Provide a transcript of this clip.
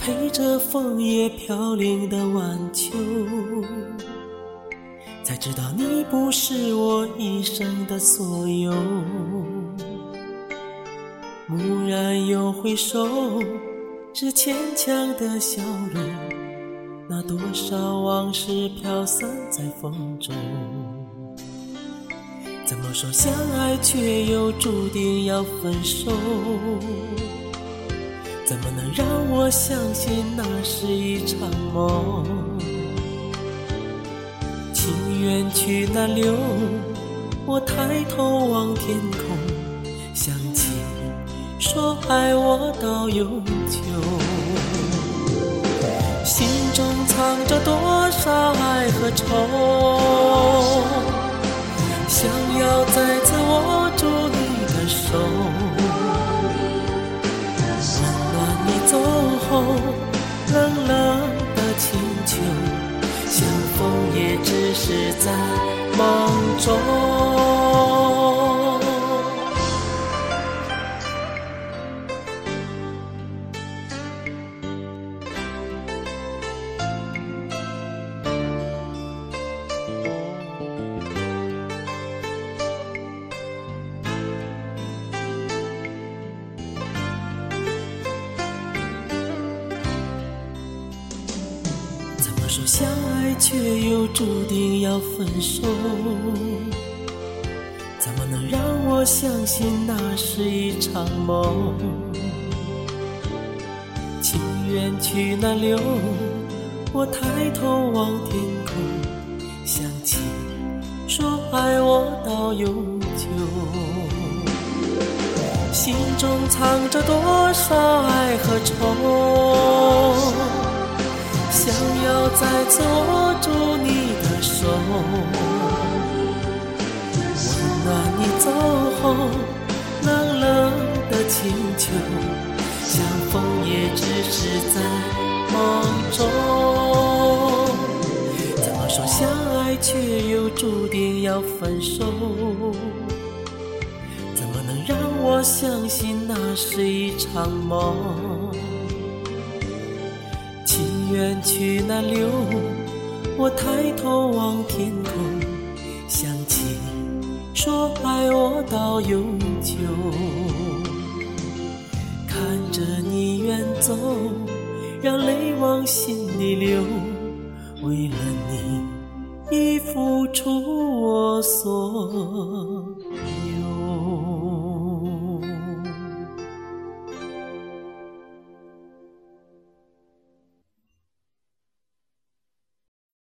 陪着枫叶飘零的晚秋，才知道你不是我一生的所有。蓦然又回首，是牵强的笑容，那多少往事飘散在风中。怎么说相爱，却又注定要分手？怎么能让我相信那是一场梦？情缘去难留，我抬头望天空，想起说爱我到永久，心中藏着多少爱和愁，想要再次握住你的手。冷冷的清秋，相逢也只是在梦说相爱，却又注定要分手，怎么能让我相信那是一场梦？情缘去难留，我抬头望天空，想起说爱我到永久，心中藏着多少爱和愁。再次握住你的手，温暖你走后冷冷的清秋，相逢也只是在梦中。怎么说相爱，却又注定要分手？怎么能让我相信那是一场梦？缘去难留，我抬头望天空，想起说爱我到永久。看着你远走，让泪往心里流，为了你已付出我所有